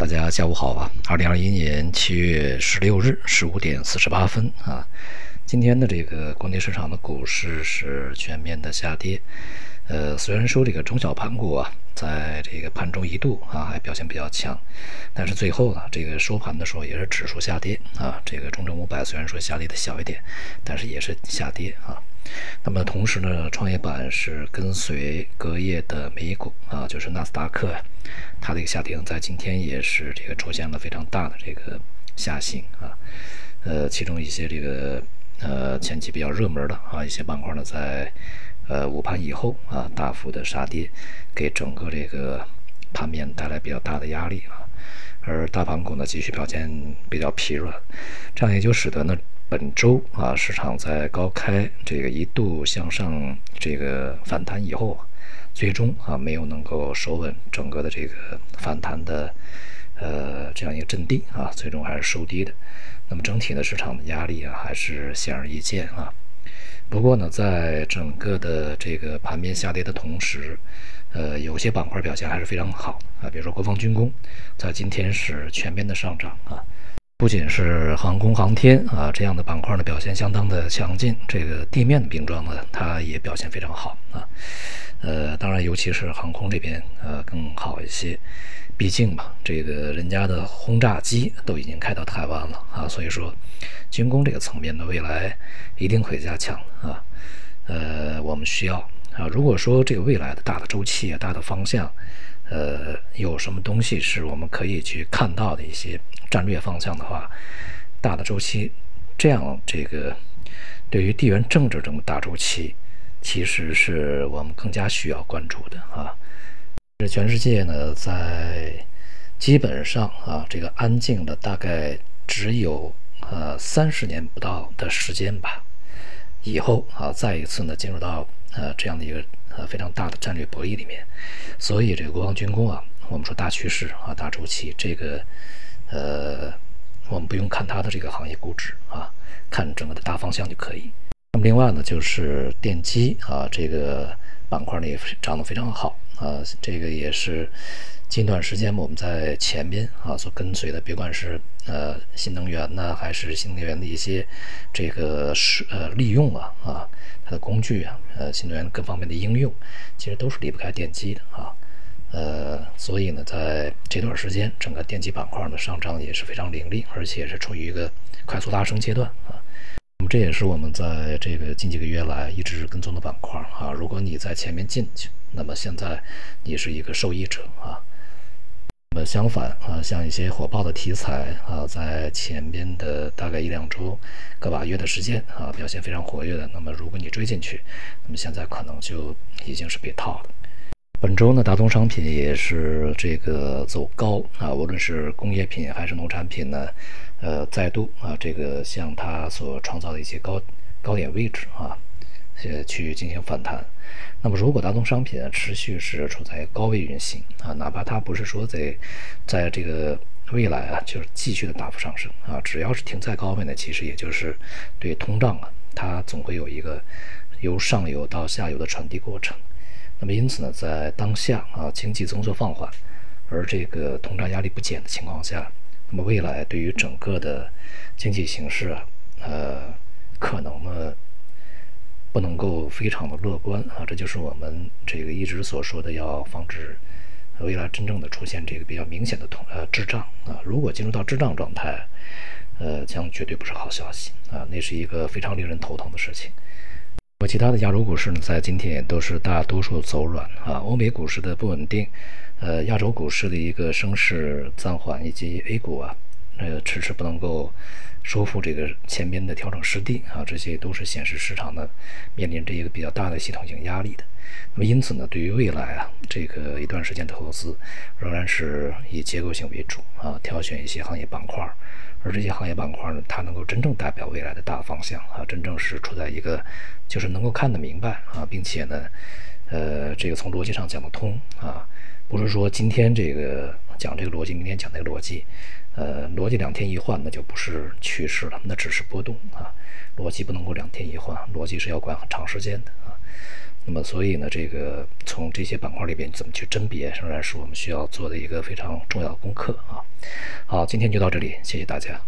大家下午好啊！二零二一年七月十六日十五点四十八分啊，今天的这个国内市场的股市是全面的下跌。呃，虽然说这个中小盘股啊，在这个盘中一度啊还表现比较强，但是最后呢，这个收盘的时候也是指数下跌啊。这个中证五百虽然说下跌的小一点，但是也是下跌啊。那么同时呢，创业板是跟随隔夜的美股啊，就是纳斯达克，它的一个下跌在今天也是这个出现了非常大的这个下行啊。呃，其中一些这个呃前期比较热门的啊一些板块呢，在呃午盘以后啊大幅的杀跌，给整个这个盘面带来比较大的压力啊。而大盘股呢继续表现比较疲软，这样也就使得呢。本周啊，市场在高开这个一度向上这个反弹以后，最终啊没有能够守稳整个的这个反弹的呃这样一个阵地啊，最终还是收低的。那么整体的市场的压力啊还是显而易见啊。不过呢，在整个的这个盘面下跌的同时，呃，有些板块表现还是非常好啊，比如说国防军工，在今天是全面的上涨啊。不仅是航空航天啊这样的板块呢表现相当的强劲，这个地面的冰装呢它也表现非常好啊，尤其是航空这边呃更好一些，毕竟嘛这个人家的轰炸机都已经开到台湾了啊，所以说军工这个层面的未来一定会加强啊，呃我们需要啊如果说这个未来的大的周期大的方向。呃，有什么东西是我们可以去看到的一些战略方向的话，大的周期，这样这个对于地缘政治这么大周期，其实是我们更加需要关注的啊。这全世界呢，在基本上啊，这个安静的大概只有呃三十年不到的时间吧，以后啊，再一次呢进入到呃这样的一个。呃，非常大的战略博弈里面，所以这个国防军工啊，我们说大趋势啊，大周期，这个呃，我们不用看它的这个行业估值啊，看整个的大方向就可以。那么另外呢，就是电机啊，这个板块呢也涨得非常好啊，这个也是。近段时间我们在前边啊所跟随的，别管是呃新能源呢，还是新能源的一些这个是呃利用啊啊它的工具啊，呃新能源各方面的应用，其实都是离不开电机的啊，呃所以呢，在这段时间，整个电机板块的上涨也是非常凌厉，而且是处于一个快速拉升阶段啊。这也是我们在这个近几个月来一直跟踪的板块啊。如果你在前面进去，那么现在你是一个受益者啊。那么相反啊，像一些火爆的题材啊，在前边的大概一两周、个把月的时间啊，表现非常活跃的。那么如果你追进去，那么现在可能就已经是被套了。本周呢，大宗商品也是这个走高啊，无论是工业品还是农产品呢，呃，再度啊，这个向它所创造的一些高高点位置啊，呃，去进行反弹。那么，如果大宗商品持续是处在高位运行啊，哪怕它不是说在在这个未来啊，就是继续的大幅上升啊，只要是停在高位呢，其实也就是对通胀啊，它总会有一个由上游到下游的传递过程。那么，因此呢，在当下啊，经济增速放缓，而这个通胀压力不减的情况下，那么未来对于整个的经济形势啊，呃，可能呢。不能够非常的乐观啊，这就是我们这个一直所说的，要防止未来真正的出现这个比较明显的通呃滞胀啊。如果进入到滞胀状态，呃，将绝对不是好消息啊，那是一个非常令人头疼的事情。我其他的亚洲股市呢，在今天也都是大多数走软啊，欧美股市的不稳定，呃，亚洲股市的一个升势暂缓，以及 A 股啊，呃，迟迟不能够。收复这个前边的调整失地啊，这些都是显示市场呢面临着一个比较大的系统性压力的。那么因此呢，对于未来啊这个一段时间的投资，仍然是以结构性为主啊，挑选一些行业板块，而这些行业板块呢，它能够真正代表未来的大方向啊，真正是处在一个就是能够看得明白啊，并且呢，呃，这个从逻辑上讲得通啊，不是说今天这个讲这个逻辑，明天讲那个逻辑。呃，逻辑两天一换，那就不是趋势了，那只是波动啊。逻辑不能够两天一换，逻辑是要管很长时间的啊。那么，所以呢，这个从这些板块里边怎么去甄别，仍然是我们需要做的一个非常重要的功课啊。好，今天就到这里，谢谢大家。